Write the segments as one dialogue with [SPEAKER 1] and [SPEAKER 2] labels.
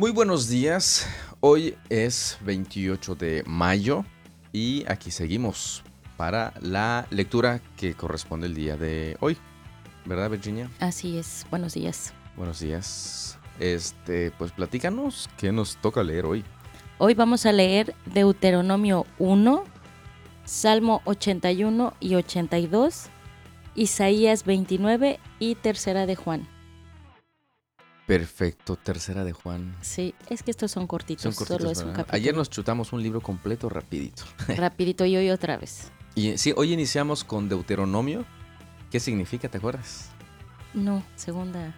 [SPEAKER 1] Muy buenos días. Hoy es 28 de mayo y aquí seguimos para la lectura que corresponde el día de hoy. ¿Verdad, Virginia?
[SPEAKER 2] Así es. Buenos días.
[SPEAKER 1] Buenos días. Este, pues platícanos qué nos toca leer hoy.
[SPEAKER 2] Hoy vamos a leer Deuteronomio 1, Salmo 81 y 82, Isaías 29 y Tercera de Juan.
[SPEAKER 1] Perfecto, tercera de Juan.
[SPEAKER 2] Sí, es que estos son cortitos,
[SPEAKER 1] Son cortitos,
[SPEAKER 2] solo es un capítulo.
[SPEAKER 1] Ayer nos chutamos un libro completo rapidito.
[SPEAKER 2] Rapidito y hoy otra vez.
[SPEAKER 1] Y sí, hoy iniciamos con Deuteronomio. ¿Qué significa, te acuerdas?
[SPEAKER 2] No, segunda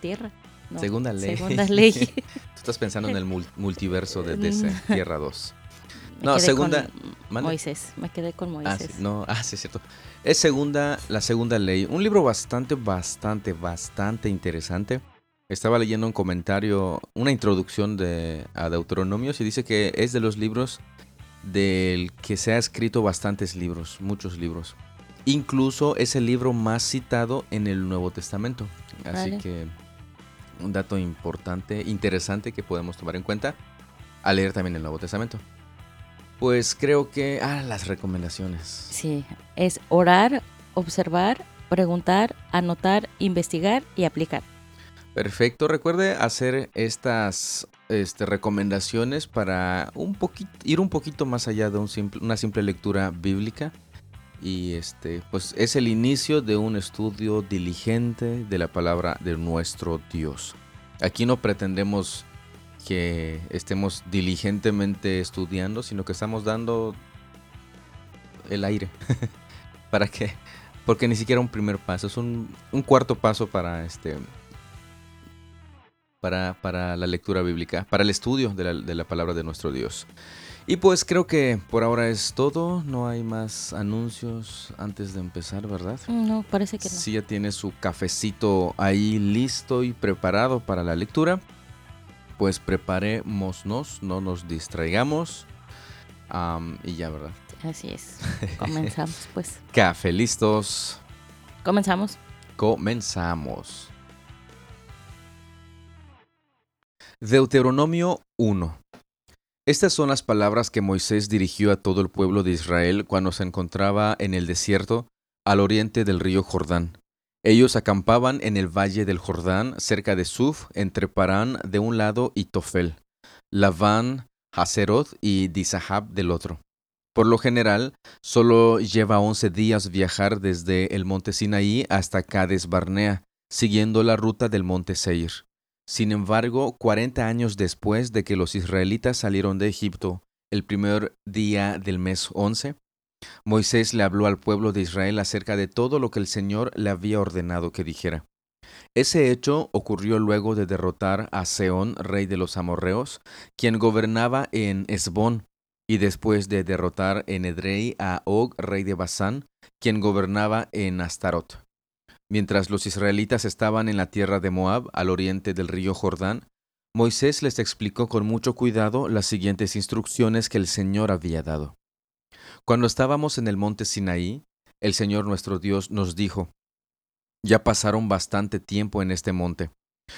[SPEAKER 2] tierra. No,
[SPEAKER 1] Segunda ley.
[SPEAKER 2] Segunda ley.
[SPEAKER 1] Tú estás pensando en el mul- multiverso de DC, Tierra 2.
[SPEAKER 2] Me
[SPEAKER 1] No, segunda-.
[SPEAKER 2] Moisés, me quedé con
[SPEAKER 1] Ah,
[SPEAKER 2] Moisés.
[SPEAKER 1] sí, no, ah, sí, es cierto. Es segunda, la segunda ley. Un libro bastante, bastante, bastante interesante. Estaba leyendo un comentario, una introducción de, a Deuteronomios y dice que es de los libros del que se ha escrito bastantes libros, muchos libros. Incluso es el libro más citado en el Nuevo Testamento. Así
[SPEAKER 2] Vale.
[SPEAKER 1] que un dato importante, interesante que podemos tomar en cuenta al leer también el Nuevo Testamento. Pues creo que... Ah, las recomendaciones.
[SPEAKER 2] Sí, es orar, observar, preguntar, anotar, investigar y aplicar.
[SPEAKER 1] Perfecto. Recuerde hacer estas este, recomendaciones para ir un poquito más allá de una simple lectura bíblica. Y este, pues es el inicio de un estudio diligente de la palabra de nuestro Dios. Aquí no pretendemos que estemos diligentemente estudiando, sino que estamos dando el aire. ¿Para qué? Porque ni siquiera un primer paso, es un cuarto paso para este para, para la lectura bíblica, para el estudio de la, de la palabra de nuestro Dios. Y pues creo que por ahora es todo, no hay más anuncios antes de empezar, ¿verdad?
[SPEAKER 2] No, parece que no.
[SPEAKER 1] Si ya tiene su cafecito ahí listo y preparado para la lectura, pues preparémonos, no nos distraigamos. Am, y ya, ¿verdad?
[SPEAKER 2] Así es. Comenzamos, pues.
[SPEAKER 1] Café listos,
[SPEAKER 2] Comenzamos.
[SPEAKER 1] comenzamos. Deuteronomio 1 Estas son las palabras que Moisés dirigió a todo el pueblo de Israel cuando se encontraba en el desierto al oriente del río Jordán. Ellos acampaban en el valle del Jordán, cerca de Suf, entre Parán de un lado y Tofel, Labán, Hazeroth y Dizahab del otro. Por lo general, solo lleva once días viajar desde el monte Sinaí hasta Cades Barnea, siguiendo la ruta del monte Seir. Sin embargo, 40 años después de que los israelitas salieron de Egipto, el primer día del mes 11, Moisés le habló al pueblo de Israel acerca de todo lo que el Señor le había ordenado que dijera. Ese hecho ocurrió luego de derrotar a Seón, rey de los amorreos, quien gobernaba en Esbón, y después de derrotar en Edrei a Og, rey de Basán, quien gobernaba en Astarot. Mientras los israelitas estaban en la tierra de Moab, al oriente del río Jordán, Moisés les explicó con mucho cuidado las siguientes instrucciones que el Señor había dado. Cuando estábamos en el monte Sinaí, el Señor nuestro Dios nos dijo, Ya pasaron bastante tiempo en este monte.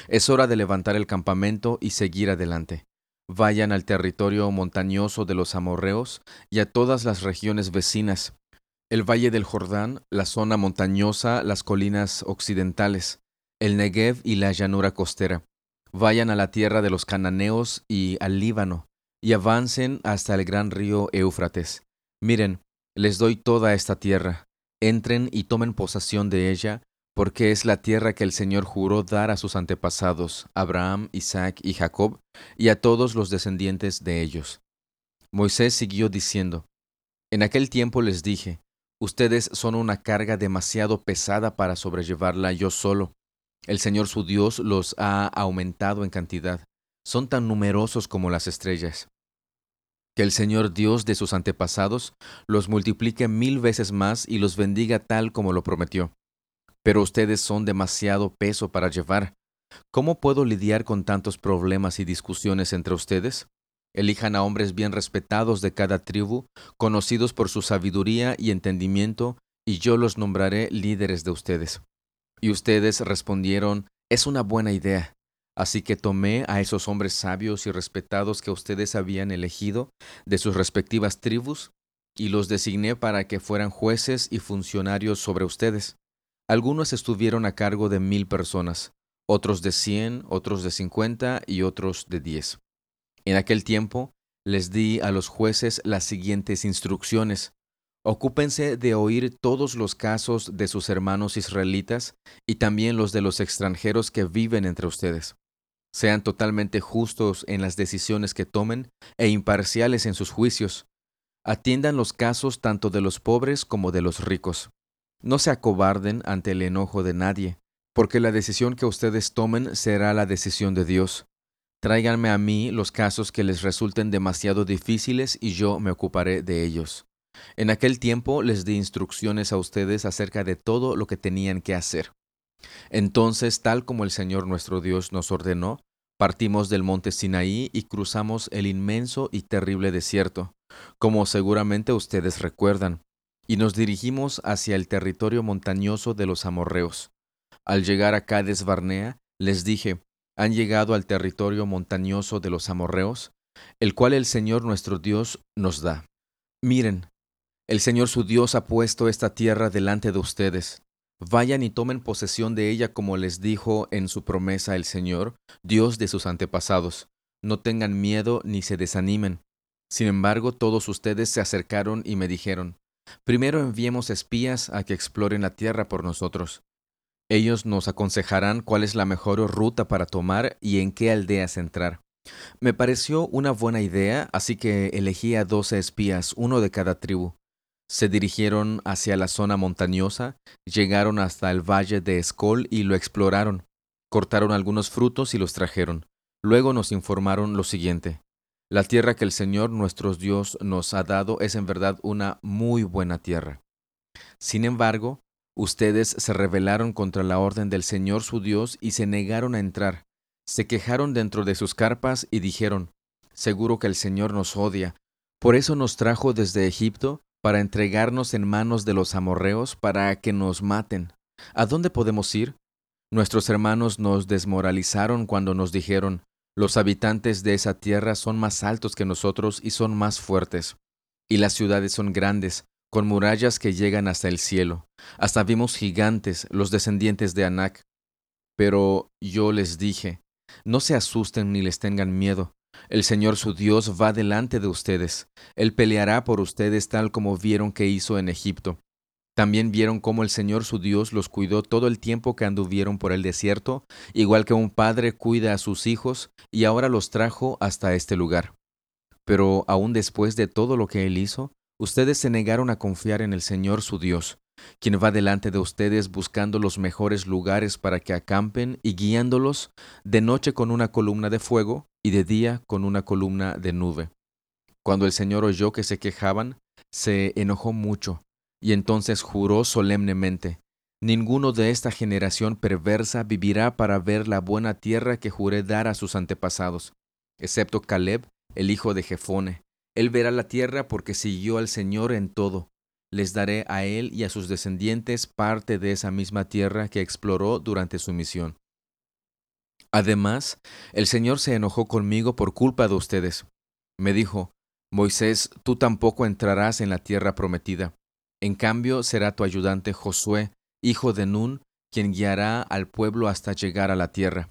[SPEAKER 1] Es hora de levantar el campamento y seguir adelante. Vayan al territorio montañoso de los amorreos y a todas las regiones vecinas, el valle del Jordán, la zona montañosa, las colinas occidentales, el Negev y la llanura costera. Vayan a la tierra de los cananeos y al Líbano, y avancen hasta el gran río Éufrates. Miren, les doy toda esta tierra. Entren y tomen posesión de ella, porque es la tierra que el Señor juró dar a sus antepasados, Abraham, Isaac y Jacob, y a todos los descendientes de ellos. Moisés siguió diciendo, En aquel tiempo les dije, Ustedes son una carga demasiado pesada para sobrellevarla yo solo. El Señor su Dios los ha aumentado en cantidad. Son tan numerosos como las estrellas. Que el Señor Dios de sus antepasados los multiplique mil veces más y los bendiga tal como lo prometió. Pero ustedes son demasiado peso para llevar. ¿Cómo puedo lidiar con tantos problemas y discusiones entre ustedes? Elijan a hombres bien respetados de cada tribu, conocidos por su sabiduría y entendimiento, y yo los nombraré líderes de ustedes. Y ustedes respondieron, es una buena idea. Así que tomé a esos hombres sabios y respetados que ustedes habían elegido de sus respectivas tribus y los designé para que fueran jueces y funcionarios sobre ustedes. Algunos estuvieron a cargo de mil personas, otros de cien, otros de cincuenta y otros de diez. En aquel tiempo les di a los jueces las siguientes instrucciones. Ocúpense de oír todos los casos de sus hermanos israelitas y también los de los extranjeros que viven entre ustedes sean totalmente justos en las decisiones que tomen e imparciales en sus juicios. Atiendan los casos tanto de los pobres como de los ricos. No se acobarden ante el enojo de nadie, porque la decisión que ustedes tomen será la decisión de Dios. Tráiganme a mí los casos que les resulten demasiado difíciles y yo me ocuparé de ellos. En aquel tiempo les di instrucciones a ustedes acerca de todo lo que tenían que hacer. Entonces, tal como el Señor nuestro Dios nos ordenó, Partimos del monte Sinaí y cruzamos el inmenso y terrible desierto, como seguramente ustedes recuerdan, y nos dirigimos hacia el territorio montañoso de los amorreos. Al llegar a Cades Barnea, les dije, han llegado al territorio montañoso de los amorreos, el cual el Señor nuestro Dios nos da. Miren, el Señor su Dios ha puesto esta tierra delante de ustedes. Vayan y tomen posesión de ella como les dijo en su promesa el Señor, Dios de sus antepasados. No tengan miedo ni se desanimen. Sin embargo, todos ustedes se acercaron y me dijeron, Primero enviemos espías a que exploren la tierra por nosotros. Ellos nos aconsejarán cuál es la mejor ruta para tomar y en qué aldeas entrar. Me pareció una buena idea, así que elegí a doce espías, uno de cada tribu. Se dirigieron hacia la zona montañosa, llegaron hasta el valle de Escol y lo exploraron. Cortaron algunos frutos y los trajeron. Luego nos informaron lo siguiente. La tierra que el Señor nuestro Dios nos ha dado es en verdad una muy buena tierra. Sin embargo, ustedes se rebelaron contra la orden del Señor su Dios y se negaron a entrar. Se quejaron dentro de sus carpas y dijeron, Seguro que el Señor nos odia, por eso nos trajo desde Egipto para entregarnos en manos de los amorreos para que nos maten. ¿A dónde podemos ir? Nuestros hermanos nos desmoralizaron cuando nos dijeron, los habitantes de esa tierra son más altos que nosotros y son más fuertes, y las ciudades son grandes, con murallas que llegan hasta el cielo. Hasta vimos gigantes, los descendientes de Anac. Pero yo les dije, no se asusten ni les tengan miedo, el Señor su Dios va delante de ustedes. Él peleará por ustedes tal como vieron que hizo en Egipto. También vieron cómo el Señor su Dios los cuidó todo el tiempo que anduvieron por el desierto, igual que un padre cuida a sus hijos, y ahora los trajo hasta este lugar. Pero aún después de todo lo que Él hizo, ustedes se negaron a confiar en el Señor su Dios, quien va delante de ustedes buscando los mejores lugares para que acampen y guiándolos de noche con una columna de fuego y de día con una columna de nube. Cuando el Señor oyó que se quejaban, se enojó mucho, y entonces juró solemnemente, Ninguno de esta generación perversa vivirá para ver la buena tierra que juré dar a sus antepasados, excepto Caleb, el hijo de Jefone. Él verá la tierra porque siguió al Señor en todo. Les daré a él y a sus descendientes parte de esa misma tierra que exploró durante su misión. Además, el Señor se enojó conmigo por culpa de ustedes. Me dijo, Moisés, tú tampoco entrarás en la tierra prometida. En cambio, será tu ayudante Josué, hijo de Nun, quien guiará al pueblo hasta llegar a la tierra.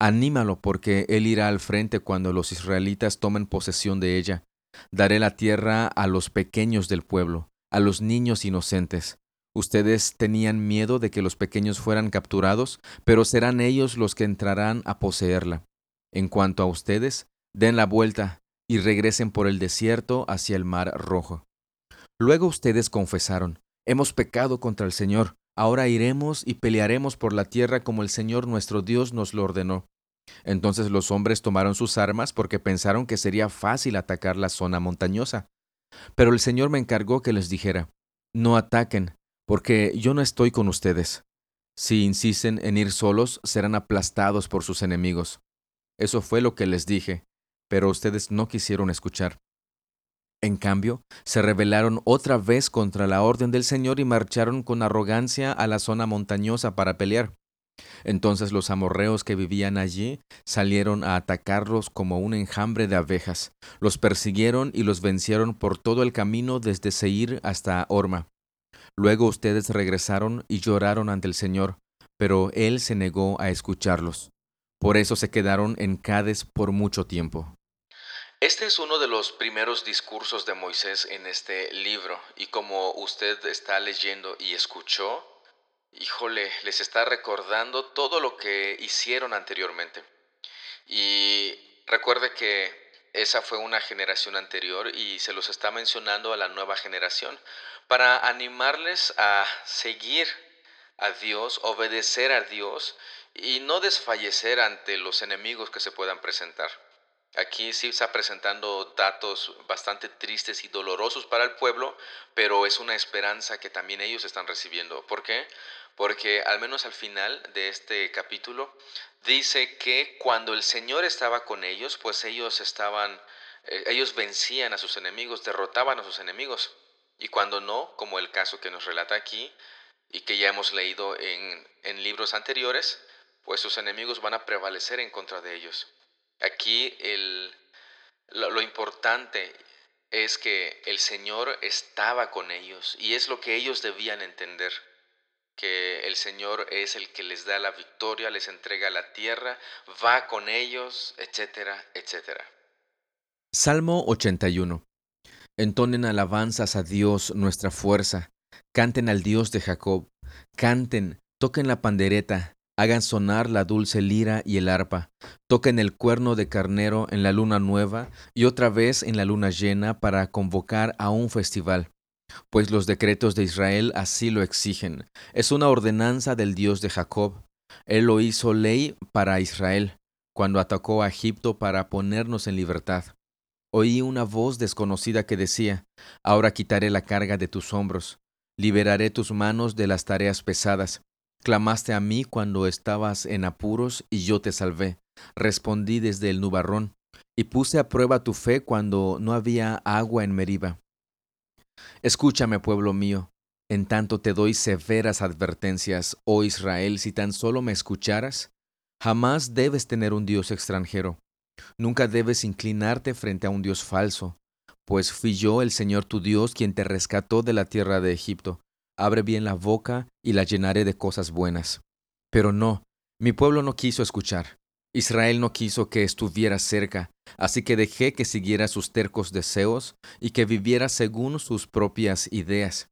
[SPEAKER 1] Anímalo porque él irá al frente cuando los israelitas tomen posesión de ella. Daré la tierra a los pequeños del pueblo, a los niños inocentes. Ustedes tenían miedo de que los pequeños fueran capturados, pero serán ellos los que entrarán a poseerla. En cuanto a ustedes, den la vuelta y regresen por el desierto hacia el mar rojo. Luego ustedes confesaron, hemos pecado contra el Señor, ahora iremos y pelearemos por la tierra como el Señor nuestro Dios nos lo ordenó. Entonces los hombres tomaron sus armas porque pensaron que sería fácil atacar la zona montañosa. Pero el Señor me encargó que les dijera, no ataquen, porque yo no estoy con ustedes. Si insisten en ir solos, serán aplastados por sus enemigos. Eso fue lo que les dije, pero ustedes no quisieron escuchar. En cambio, se rebelaron otra vez contra la orden del Señor y marcharon con arrogancia a la zona montañosa para pelear.
[SPEAKER 3] Entonces los amorreos que vivían allí salieron a atacarlos como un enjambre de abejas. Los persiguieron y los vencieron por todo el camino desde Seir hasta Orma. Luego ustedes regresaron y lloraron ante el Señor, pero Él se negó a escucharlos. Por eso se quedaron en Cades por mucho tiempo.
[SPEAKER 1] Este es uno de los primeros discursos de Moisés en este libro y como usted está leyendo y escuchó, híjole, les está recordando todo lo que hicieron anteriormente. Y recuerde que esa fue una generación anterior y se los está mencionando a la nueva generación para animarles a seguir a Dios, obedecer a Dios y no desfallecer ante los enemigos que se puedan presentar. Aquí sí está presentando datos bastante tristes y dolorosos para el pueblo, pero es una esperanza que también ellos están recibiendo. ¿Por qué? Porque al menos al final de este capítulo dice que cuando el Señor estaba con ellos, pues ellos estaban, eh, ellos vencían a sus enemigos, derrotaban a sus enemigos. Y cuando no, como el caso que nos relata aquí y que ya hemos leído en, en libros anteriores, pues sus enemigos van a prevalecer en contra de ellos. Aquí el, lo, importante es que el Señor estaba con ellos y es lo que ellos debían entender, que el Señor es el que les da la victoria, les entrega la tierra, va con ellos, etcétera, etcétera.
[SPEAKER 3] Salmo 81. Entonen alabanzas a Dios nuestra fuerza, canten al Dios de Jacob, canten, toquen la pandereta, hagan sonar la dulce lira y el arpa, toquen el cuerno de carnero en la luna nueva y otra vez en la luna llena para convocar a un festival. Pues los decretos de Israel así lo exigen. Es una ordenanza del Dios de Jacob. Él lo hizo ley para Israel, cuando atacó a Egipto para ponernos en libertad. Oí una voz desconocida que decía, Ahora quitaré la carga de tus hombros, liberaré tus manos de las tareas pesadas, Clamaste a mí cuando estabas en apuros y yo te salvé. Respondí desde el nubarrón y puse a prueba tu fe cuando no había agua en Meriba. Escúchame, pueblo mío, en tanto te doy severas advertencias, oh Israel, si tan solo me escucharas. Jamás debes tener un Dios extranjero. Nunca debes inclinarte frente a un Dios falso, pues fui yo el Señor tu Dios quien te rescató de la tierra de Egipto abre bien la boca y la llenaré de cosas buenas. Pero no, mi pueblo no quiso escuchar. Israel no quiso que estuviera cerca, así que dejé que siguiera sus tercos deseos y que viviera según sus propias ideas.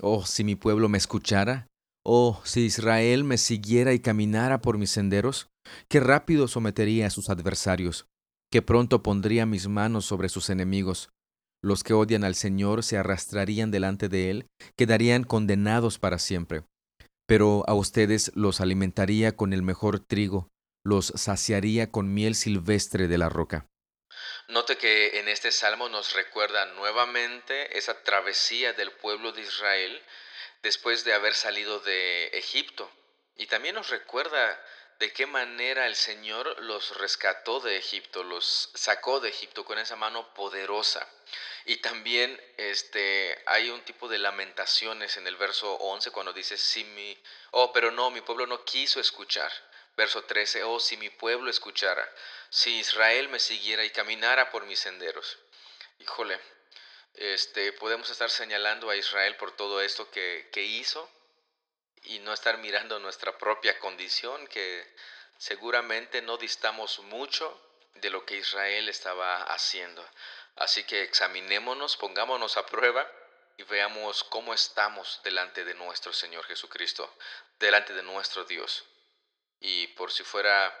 [SPEAKER 3] Oh, si mi pueblo me escuchara, oh, si Israel me siguiera y caminara por mis senderos, qué rápido sometería a sus adversarios, qué pronto pondría mis manos sobre sus enemigos, los que odian al Señor se arrastrarían delante de Él, quedarían condenados para siempre. Pero a ustedes los alimentaría con el mejor trigo, los saciaría con miel silvestre de la roca.
[SPEAKER 1] Note que en este salmo nos recuerda nuevamente esa travesía del pueblo de Israel después de haber salido de Egipto. Y también nos recuerda de qué manera el Señor los rescató de Egipto, los sacó de Egipto con esa mano poderosa. Y también este, hay un tipo de lamentaciones en el verso 11 cuando dice, si mi, oh, pero no, mi pueblo no quiso escuchar. Verso 13, oh, si mi pueblo escuchara, si Israel me siguiera y caminara por mis senderos. Híjole, este, podemos estar señalando a Israel por todo esto que, que hizo y no estar mirando nuestra propia condición, que seguramente no distamos mucho de lo que Israel estaba haciendo. Así que examinémonos, pongámonos a prueba y veamos cómo estamos delante de nuestro Señor Jesucristo, delante de nuestro Dios. Y por si fuera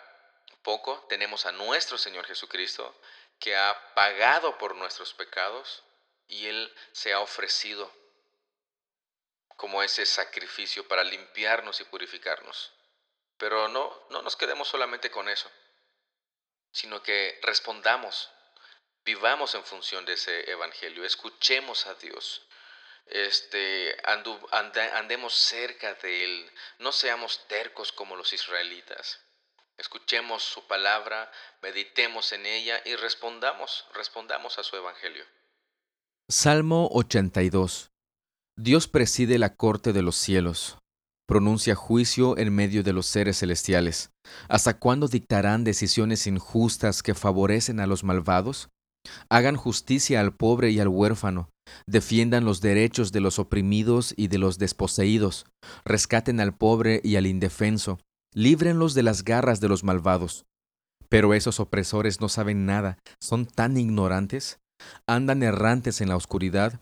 [SPEAKER 1] poco, tenemos a nuestro Señor Jesucristo que ha pagado por nuestros pecados y Él se ha ofrecido como ese sacrificio para limpiarnos y purificarnos. Pero no, no nos quedemos solamente con eso, sino que respondamos vivamos en función de ese evangelio, escuchemos a Dios, este, andemos cerca de Él, no seamos tercos como los israelitas. Escuchemos su palabra, meditemos en ella y respondamos, respondamos a su evangelio.
[SPEAKER 3] Salmo 82 Dios preside la corte de los cielos.
[SPEAKER 1] pronuncia juicio en medio de los seres celestiales. ¿Hasta cuándo dictarán decisiones injustas que favorecen a los malvados? Hagan justicia al pobre y al huérfano, defiendan los derechos de los oprimidos y de los desposeídos, rescaten al pobre y al indefenso, líbrenlos de las garras de los malvados. Pero esos opresores no saben nada, son tan ignorantes, andan errantes en la oscuridad,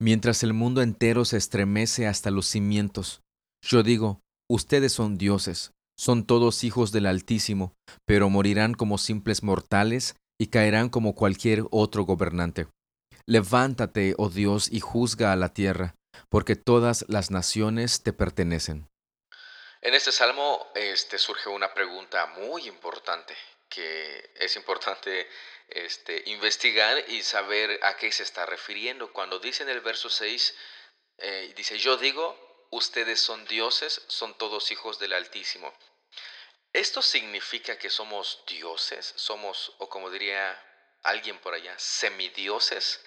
[SPEAKER 1] mientras el mundo entero se estremece hasta los cimientos. Yo digo, ustedes son dioses, son todos hijos del Altísimo, pero morirán como simples mortales y caerán como cualquier otro gobernante. Levántate, oh Dios, y juzga a la tierra, porque todas las naciones te pertenecen.
[SPEAKER 4] En este salmo este, surge una pregunta muy importante, que es importante este, investigar y saber a qué se está refiriendo. Cuando dice en el verso 6, eh, dice, yo digo, ustedes son dioses, son todos hijos del Altísimo. ¿Esto significa que somos dioses? Somos, o como diría alguien por allá, semidioses.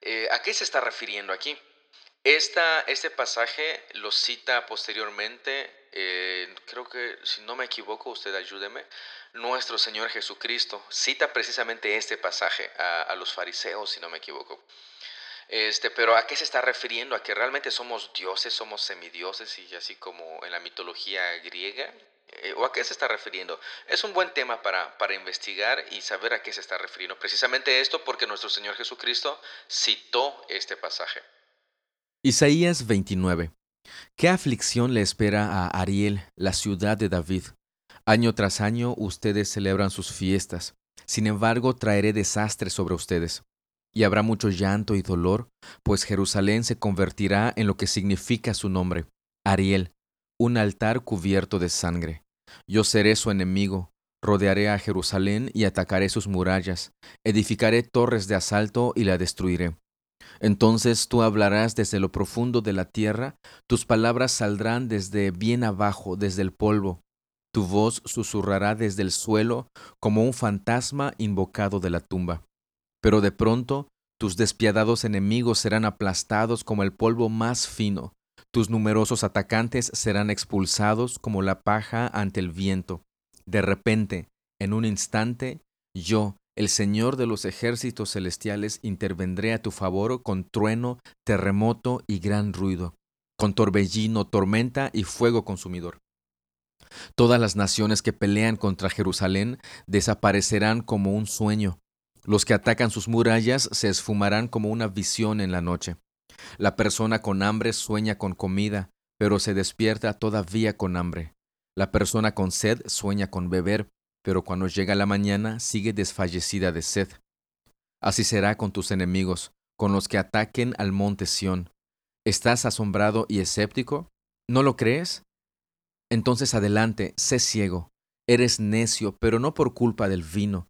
[SPEAKER 4] Eh, ¿A qué se está refiriendo aquí? Esta, este pasaje lo cita posteriormente, eh, creo que si no me equivoco, usted ayúdeme, nuestro Señor Jesucristo cita precisamente este pasaje a, los fariseos, si no me equivoco. Este, pero ¿a qué se está refiriendo? ¿A que realmente somos dioses, somos semidioses y así como en la mitología griega? Eh, ¿O a qué se está refiriendo? Es un buen tema para, para investigar y saber a qué se está refiriendo. Precisamente esto porque nuestro Señor Jesucristo citó este pasaje.
[SPEAKER 1] Isaías 29. ¿Qué aflicción le espera a Ariel, la ciudad de David? Año tras año ustedes celebran sus fiestas. Sin embargo, traeré desastre sobre ustedes. Y habrá mucho llanto y dolor, pues Jerusalén se convertirá en lo que significa su nombre, Ariel, un altar cubierto de sangre. Yo seré su enemigo, rodearé a Jerusalén y atacaré sus murallas, edificaré torres de asalto y la destruiré. Entonces tú hablarás desde lo profundo de la tierra, tus palabras saldrán desde bien abajo, desde el polvo. Tu voz susurrará desde el suelo como un fantasma invocado de la tumba. Pero de pronto tus despiadados enemigos serán aplastados como el polvo más fino, tus numerosos atacantes serán expulsados como la paja ante el viento. De repente, en un instante, yo, el Señor de los ejércitos celestiales, intervendré a tu favor con trueno, terremoto y gran ruido, con torbellino, tormenta y fuego consumidor. Todas las naciones que pelean contra Jerusalén desaparecerán como un sueño. Los que atacan sus murallas se esfumarán como una visión en la noche. La persona con hambre sueña con comida, pero se despierta todavía con hambre. La persona con sed sueña con beber, pero cuando llega la mañana sigue desfallecida de sed. Así será con tus enemigos, con los que ataquen al monte Sión. ¿Estás asombrado y escéptico? ¿No lo crees? Entonces adelante, sé ciego. Eres necio, pero no por culpa del vino.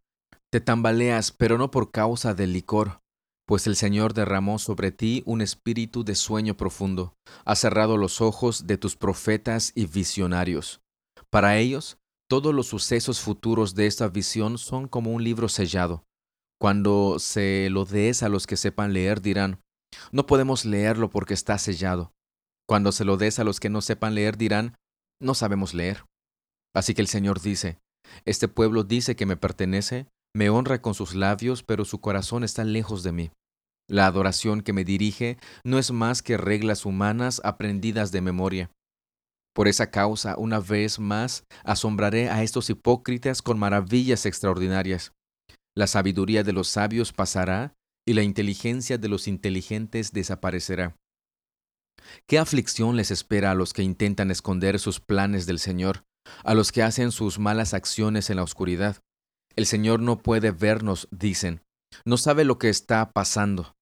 [SPEAKER 1] Te tambaleas, pero no por causa del licor pues el Señor derramó sobre ti un espíritu de sueño profundo, ha cerrado los ojos de tus profetas y visionarios. Para ellos, todos los sucesos futuros de esta visión son como un libro sellado. Cuando se lo des a los que sepan leer, dirán, no podemos leerlo porque está sellado. Cuando se lo des a los que no sepan leer, dirán, no sabemos leer. Así que el Señor dice, este pueblo dice que me pertenece, me honra con sus labios, pero su corazón está lejos de mí. La adoración que me dirige no es más que reglas humanas aprendidas de memoria. Por esa causa, una vez más, asombraré a estos hipócritas con maravillas extraordinarias. La sabiduría de los sabios pasará y la inteligencia de los inteligentes desaparecerá. ¿Qué aflicción les espera a los que intentan esconder sus planes del Señor, a los que hacen sus malas acciones en la oscuridad? El Señor no puede vernos, dicen, no sabe lo que está pasando.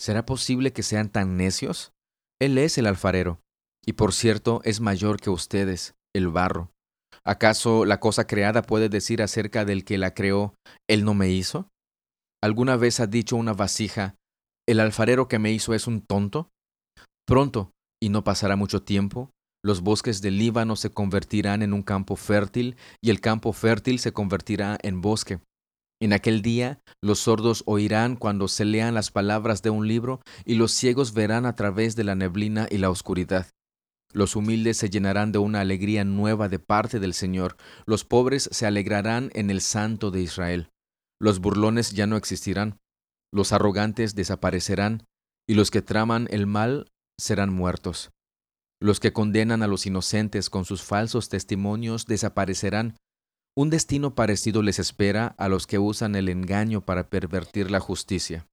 [SPEAKER 1] ¿Será posible que sean tan necios? Él es el alfarero, y por cierto es mayor que ustedes, el barro. ¿Acaso la cosa creada puede decir acerca del que la creó, Él no me hizo? ¿Alguna vez ha dicho una vasija, el alfarero que me hizo es un tonto? Pronto, y no pasará mucho tiempo, los bosques del Líbano se convertirán en un campo fértil y el campo fértil se convertirá en bosque. En aquel día los sordos oirán cuando se lean las palabras de un libro y los ciegos verán a través de la neblina y la oscuridad. Los humildes se llenarán de una alegría nueva de parte del Señor. Los pobres se alegrarán en el Santo de Israel. Los burlones ya no existirán. Los arrogantes desaparecerán. Y los que traman el mal serán muertos. Los que condenan a los inocentes con sus falsos testimonios desaparecerán. Un destino parecido les espera a los que usan el engaño para pervertir la justicia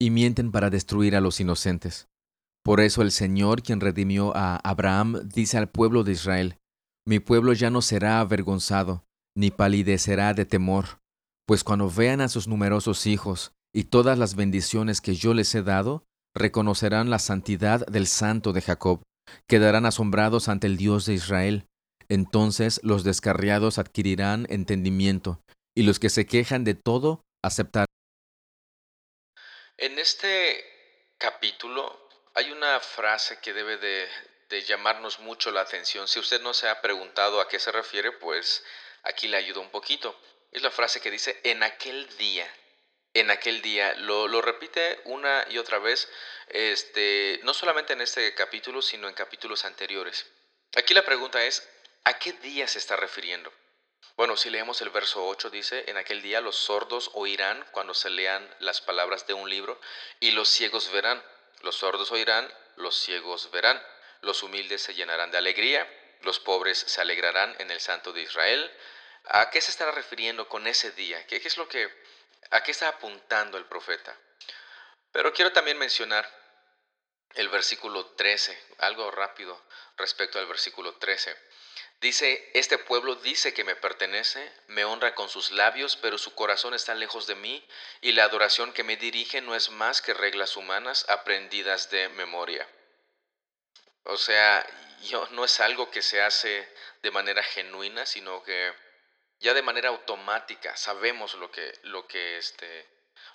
[SPEAKER 1] y mienten para destruir a los inocentes. Por eso el Señor, quien redimió a Abraham, dice al pueblo de Israel, Mi pueblo ya no será avergonzado, ni palidecerá de temor, pues cuando vean a sus numerosos hijos y todas las bendiciones que yo les he dado, reconocerán la santidad del Santo de Jacob, quedarán asombrados ante el Dios de Israel. Entonces los descarriados adquirirán entendimiento, y los que se quejan de todo aceptarán.
[SPEAKER 4] En este capítulo hay una frase que debe de, llamarnos mucho la atención. Si usted no se ha preguntado a qué se refiere, pues aquí le ayuda un poquito. Es la frase que dice, en aquel día, en aquel día. Lo, lo, repite una y otra vez, este, no solamente en este capítulo, sino en capítulos anteriores. Aquí la pregunta es, ¿a qué día se está refiriendo? Bueno, si leemos el verso 8, dice, en aquel día los sordos oirán cuando se lean las palabras de un libro y los ciegos verán. Los sordos oirán, los ciegos verán, los humildes se llenarán de alegría, los pobres se alegrarán en el Santo de Israel. ¿A qué se estará refiriendo con ese día? ¿Qué, es lo que, a qué está apuntando el profeta? Pero quiero también mencionar el versículo 13, algo rápido respecto al versículo 13. Dice, este pueblo dice que me pertenece, me honra con sus labios, pero su corazón está lejos de mí, y la adoración que me dirige no es más que reglas humanas aprendidas de memoria. O sea, yo, no es algo que se hace de manera genuina, sino que ya de manera automática sabemos lo que, lo que, este,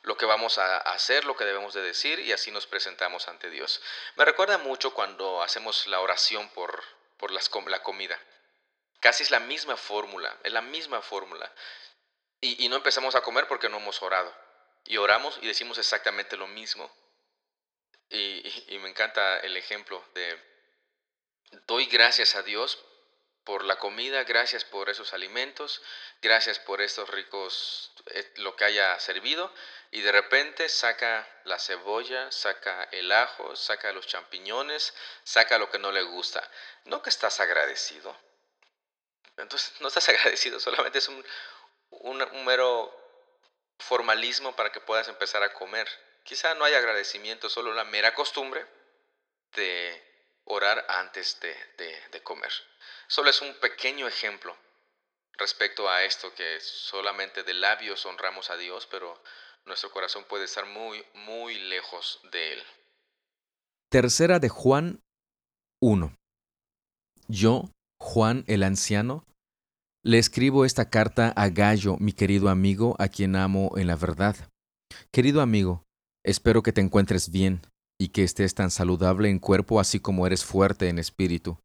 [SPEAKER 4] lo que vamos a hacer, lo que debemos de decir, y así nos presentamos ante Dios. Me recuerda mucho cuando hacemos la oración por, por las, la comida. Casi es la misma fórmula, es la misma fórmula. Y, no empezamos a comer porque no hemos orado. Y oramos y decimos exactamente lo mismo. Y, me encanta el ejemplo de, doy gracias a Dios por la comida, gracias por esos alimentos, gracias por estos ricos, eh, lo que haya servido, y de repente saca la cebolla, saca el ajo, saca los champiñones, saca lo que no le gusta. ¿No que estás agradecido? Entonces no estás agradecido, solamente es un, un, mero formalismo para que puedas empezar a comer. Quizá no haya agradecimiento, solo la mera costumbre de orar antes de, de, comer. Solo es un pequeño ejemplo respecto a esto que solamente de labios honramos a Dios, pero nuestro corazón puede estar muy, muy lejos de Él.
[SPEAKER 1] Tercera de Juan 1. Yo, Juan el anciano, le escribo esta carta a Gallo, mi querido amigo, a quien amo en la verdad. Querido amigo, espero que te encuentres bien y que estés tan saludable en cuerpo así como eres fuerte en espíritu.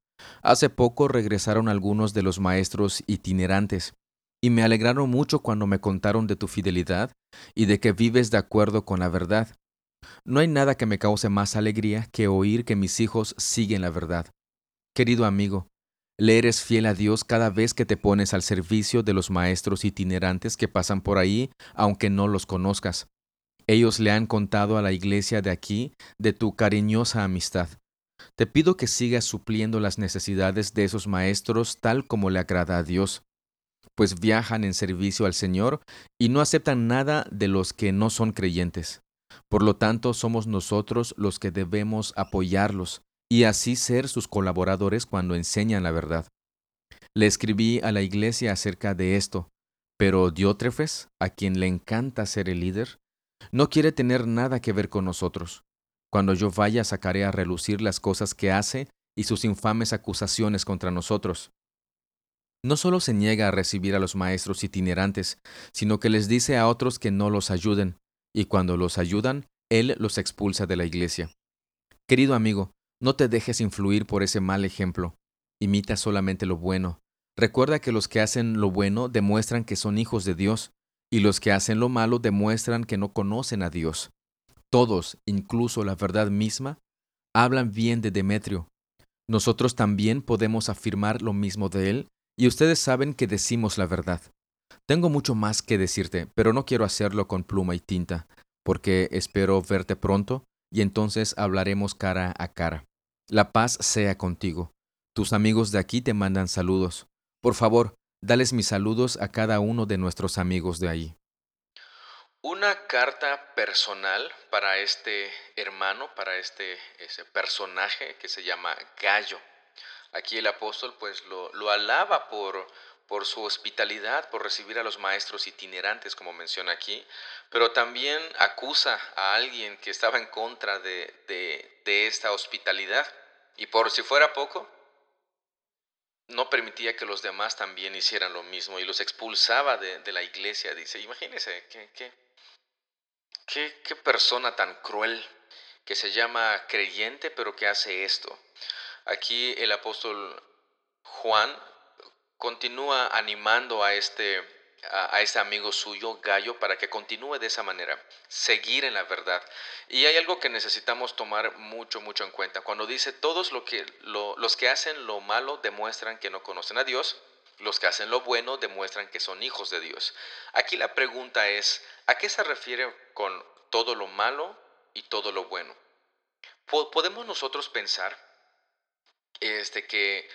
[SPEAKER 1] Hace poco regresaron algunos de los maestros itinerantes, y me alegraron mucho cuando me contaron de tu fidelidad y de que vives de acuerdo con la verdad. No hay nada que me cause más alegría que oír que mis hijos siguen la verdad. Querido amigo, le eres fiel a Dios cada vez que te pones al servicio de los maestros itinerantes que pasan por ahí, aunque no los conozcas. Ellos le han contado a la iglesia de aquí de tu cariñosa amistad. Te pido que sigas supliendo las necesidades de esos maestros tal como le agrada a Dios, pues viajan en servicio al Señor y no aceptan nada de los que no son creyentes. Por lo tanto, somos nosotros los que debemos apoyarlos, y así ser sus colaboradores cuando enseñan la verdad. Le escribí a la iglesia acerca de esto, pero Diótrefes, a quien le encanta ser el líder, no quiere tener nada que ver con nosotros. Cuando yo vaya sacaré a relucir las cosas que hace y sus infames acusaciones contra nosotros. No solo se niega a recibir a los maestros itinerantes, sino que les dice a otros que no los ayuden, y cuando los ayudan, él los expulsa de la iglesia. Querido amigo, no te dejes influir por ese mal ejemplo. Imita solamente lo bueno. Recuerda que los que hacen lo bueno demuestran que son hijos de Dios, y los que hacen lo malo demuestran que no conocen a Dios. Todos, incluso la verdad misma, hablan bien de Demetrio.
[SPEAKER 5] Nosotros también podemos afirmar lo mismo de Él, y ustedes saben que decimos la verdad. Tengo mucho más que decirte, pero no quiero hacerlo con pluma y tinta, porque espero verte pronto, y entonces hablaremos cara a cara. La paz sea contigo. Tus amigos de aquí te mandan saludos. Por favor, dales mis saludos a cada uno de nuestros amigos de ahí.
[SPEAKER 1] Una carta personal para este hermano, para este ese personaje que se llama Gallo. Aquí el apóstol pues lo, alaba por, su hospitalidad, por recibir a los maestros itinerantes, como menciona aquí, pero también acusa a alguien que estaba en contra de esta hospitalidad. Y por si fuera poco, no permitía que los demás también hicieran lo mismo y los expulsaba de, de la iglesia. Dice, imagínense, ¿qué, qué, Qué, qué persona tan cruel que se llama creyente pero que hace esto. Aquí el apóstol Juan continúa animando a este, a, a, este amigo suyo, Gallo, para que continúe de esa manera, seguir en la verdad. Y hay algo que necesitamos tomar mucho, mucho en cuenta. Cuando dice, todos lo que, lo, los que hacen lo malo demuestran que no conocen a Dios, los que hacen lo bueno demuestran que son hijos de Dios. Aquí la pregunta es, ¿a qué se refiere con todo lo malo y todo lo bueno? ¿Podemos nosotros pensar este, que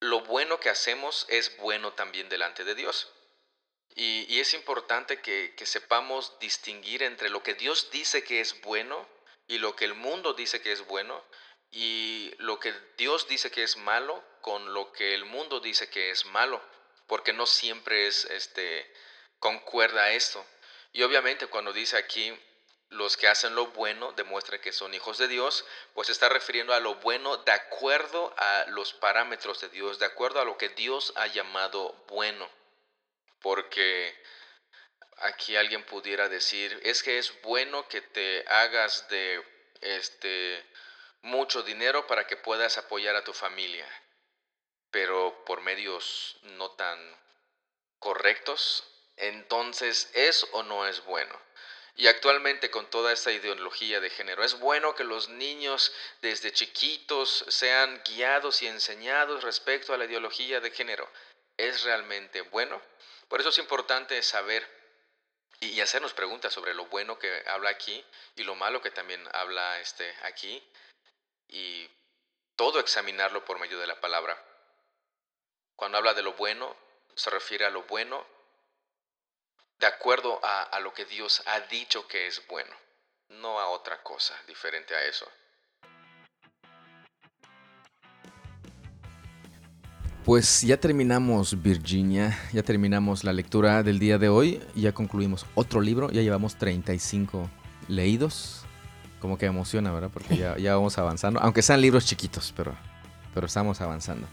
[SPEAKER 1] lo bueno que hacemos es bueno también delante de Dios? Y, es importante que, que sepamos distinguir entre lo que Dios dice que es bueno y lo que el mundo dice que es bueno y lo que Dios dice que es malo con lo que el mundo dice que es malo, porque no siempre es este concuerda esto. Y obviamente cuando dice aquí los que hacen lo bueno demuestran que son hijos de Dios, pues está refiriendo a lo bueno de acuerdo a los parámetros de Dios, de acuerdo a lo que Dios ha llamado bueno. Porque aquí alguien pudiera decir, es que es bueno que te hagas de este mucho dinero para que puedas apoyar a tu familia, pero por medios no tan correctos, entonces es o no es bueno. Y actualmente con toda esta ideología de género, es bueno que los niños desde chiquitos sean guiados y enseñados respecto a la ideología de género. ¿Es realmente bueno? Por eso es importante saber y hacernos preguntas sobre lo bueno que habla aquí y lo malo que también habla este aquí y todo examinarlo por medio de la palabra. Cuando habla de lo bueno, se refiere a lo bueno de acuerdo a, a, lo que Dios ha dicho que es bueno, no a otra cosa diferente a eso.
[SPEAKER 5] Pues ya terminamos Virginia, ya terminamos la lectura del día de hoy, ya concluimos otro libro, ya llevamos 35 leídos como que emociona, ¿verdad? Porque ya, ya vamos avanzando, aunque sean libros chiquitos, pero, pero estamos avanzando.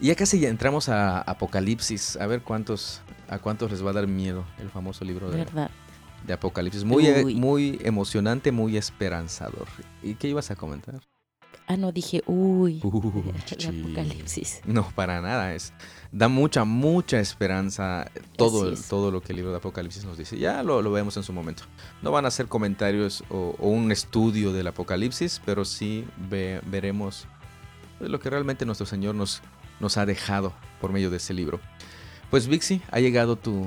[SPEAKER 5] Y ya casi ya entramos a Apocalipsis, a ver cuántos, a cuántos les va a dar miedo el famoso libro de,
[SPEAKER 2] ¿verdad?
[SPEAKER 5] de Apocalipsis. Muy, Uy. muy emocionante, muy esperanzador. ¿Y qué ibas a comentar?
[SPEAKER 2] Ah, no, dije, uy, el apocalipsis.
[SPEAKER 5] No, para nada. Es, da mucha, mucha esperanza todo,
[SPEAKER 2] es.
[SPEAKER 5] todo lo que el libro de Apocalipsis nos dice. Ya lo, lo vemos en su momento. No van a ser comentarios o, o un estudio del Apocalipsis, pero sí ve- veremos pues, lo que realmente nuestro Señor nos, nos ha dejado por medio de ese libro. Pues Vixi, ha llegado tu,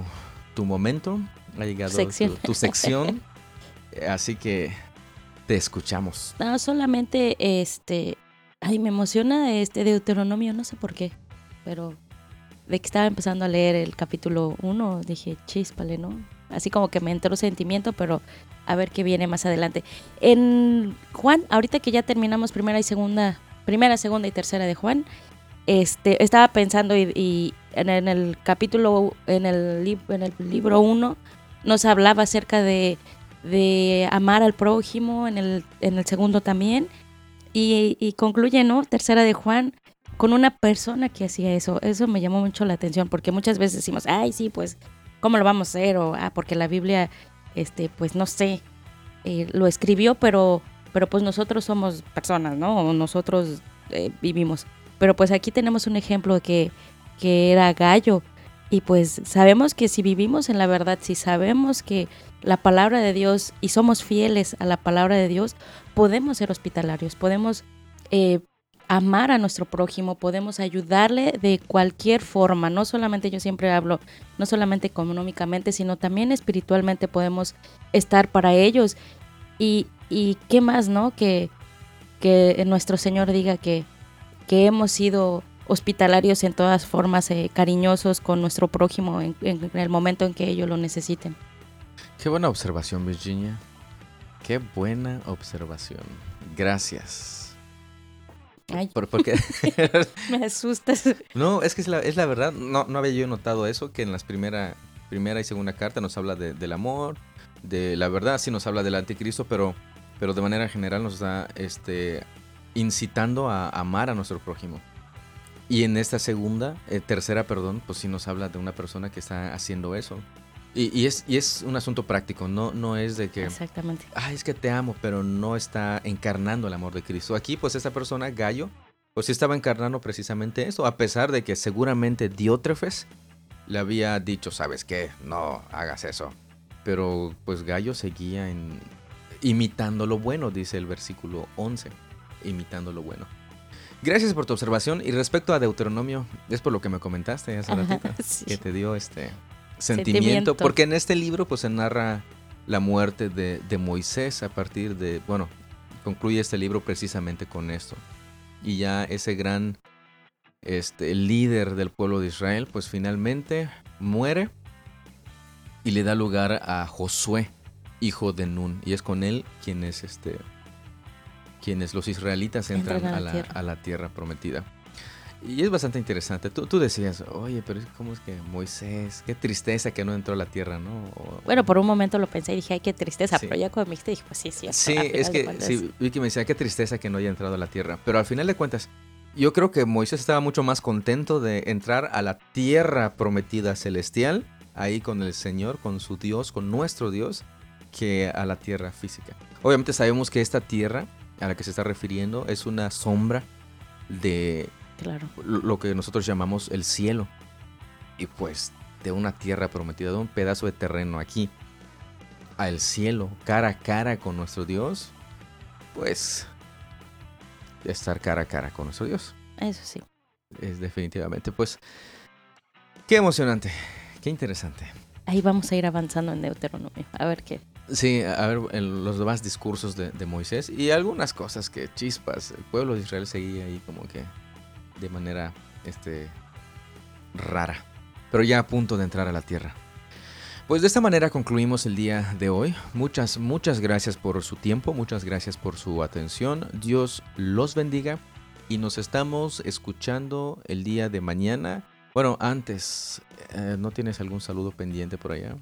[SPEAKER 5] tu momento, ha llegado
[SPEAKER 2] Sección.
[SPEAKER 5] Tu, tu sección, así que te escuchamos.
[SPEAKER 2] No, solamente este. Ay, me emociona este Deuteronomio, no sé por qué. Pero de que estaba empezando a leer el capítulo 1, dije, chíspale, ¿no? Así como que me entró sentimiento, pero a ver qué viene más adelante. En Juan, ahorita que ya terminamos primera y segunda, primera, segunda y tercera de Juan, este, estaba pensando y, en, el capítulo, en el, en el libro 1, nos hablaba acerca de de amar al prójimo, en el, en el segundo también. Y, concluye, ¿no? Tercera de Juan, con una persona que hacía eso. Eso me llamó mucho la atención, porque muchas veces decimos, ay, sí, pues, ¿cómo lo vamos a hacer? O, ah, porque la Biblia, este, pues, no sé, eh, lo escribió, pero, pero pues nosotros somos personas, ¿no? O nosotros eh, vivimos. Pero pues aquí tenemos un ejemplo de que, que era gallo. Y pues sabemos que si vivimos en la verdad, si sabemos que la palabra de Dios y somos fieles a la palabra de Dios, podemos ser hospitalarios, podemos eh, amar a nuestro prójimo, podemos ayudarle de cualquier forma, no solamente yo siempre hablo, no solamente económicamente, sino también espiritualmente podemos estar para ellos. Y, y qué más, ¿no? Que, que nuestro Señor diga que, que hemos sido hospitalarios en todas formas, eh, cariñosos con nuestro prójimo en, el momento en que ellos lo necesiten.
[SPEAKER 1] Qué buena observación, Virginia. Qué buena observación. Gracias.
[SPEAKER 2] Ay, me asustas.
[SPEAKER 1] No, es que es la, es la verdad. No, no, había yo notado eso, que en las primera, primera y segunda carta nos habla del amor, de la verdad, sí nos habla del anticristo, pero, pero de manera general nos está este, incitando a amar a nuestro prójimo. Y en esta segunda, eh, tercera, perdón, pues sí nos habla de una persona que está haciendo eso. Y, es, y es un asunto práctico, no, no es de que...
[SPEAKER 2] Exactamente.
[SPEAKER 1] Ay, es que te amo, pero no está encarnando el amor de Cristo. Aquí, pues esta persona, Gallo, pues sí estaba encarnando precisamente eso, a pesar de que seguramente Diótrefes le había dicho, ¿sabes qué? No hagas eso. Pero pues Gallo seguía en, imitando lo bueno, dice el versículo 11, imitando lo bueno. Gracias por tu observación. Y respecto a Deuteronomio, es por lo que me comentaste hace ratito, que te dio este sentimiento, Porque en este libro pues se narra la muerte de, Moisés a partir de, bueno, concluye este libro precisamente con esto. Y ya ese gran este, líder del pueblo de Israel pues finalmente muere y le da lugar a Josué, hijo de Nun. Y es con él quien es este quienes los israelitas entran, a, la, tierra prometida. Y es bastante interesante. Tú, tú decías, oye, pero ¿cómo es que Moisés? Qué tristeza que no entró a la tierra, ¿no?
[SPEAKER 2] bueno, por un momento lo pensé y dije, ay, qué tristeza. Pero ya cuando me dijiste, dije, pues sí, sí.
[SPEAKER 1] Sí, es que sí, Vicky me decía, qué tristeza que no haya entrado a la tierra. Pero al final de cuentas, yo creo que Moisés estaba mucho más contento de entrar a la tierra prometida celestial, ahí con el Señor, con su Dios, con nuestro Dios, que a la tierra física. Obviamente sabemos que esta tierra a la que se está refiriendo es una sombra de lo que nosotros llamamos el cielo. Y pues de una tierra prometida, de un pedazo de terreno aquí al cielo, cara a cara con nuestro Dios, pues estar cara a cara con nuestro Dios.
[SPEAKER 2] Eso sí.
[SPEAKER 1] Es definitivamente, pues, qué emocionante, qué interesante.
[SPEAKER 2] Ahí vamos a ir avanzando en Deuteronomio, a ver qué,
[SPEAKER 1] Sí, a ver, en los demás discursos de, Moisés y algunas cosas que chispas, el pueblo de Israel seguía ahí como que de manera este, rara, pero ya a punto de entrar a la tierra. Pues de esta manera concluimos el día de hoy. Muchas, muchas gracias por su tiempo, muchas gracias por su atención. Dios los bendiga y nos estamos escuchando el día de mañana. Bueno, antes, eh, ¿no tienes algún saludo pendiente por allá?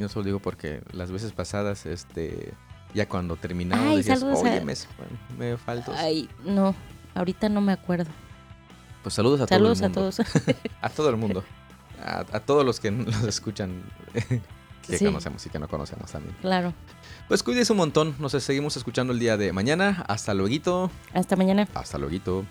[SPEAKER 1] Yo solo digo porque las veces pasadas, este, ya cuando terminamos, decías, oye, me, me faltos.
[SPEAKER 2] Ay, no, ahorita no me acuerdo.
[SPEAKER 1] Pues saludos a todos.
[SPEAKER 2] Saludos a todos.
[SPEAKER 1] a todo el mundo. A, todos los que nos escuchan, que conocemos y que no conocemos también.
[SPEAKER 2] Claro.
[SPEAKER 1] Pues cuídense un montón. Nos seguimos escuchando el día de mañana. Hasta luego.
[SPEAKER 2] Hasta mañana.
[SPEAKER 1] Hasta luego.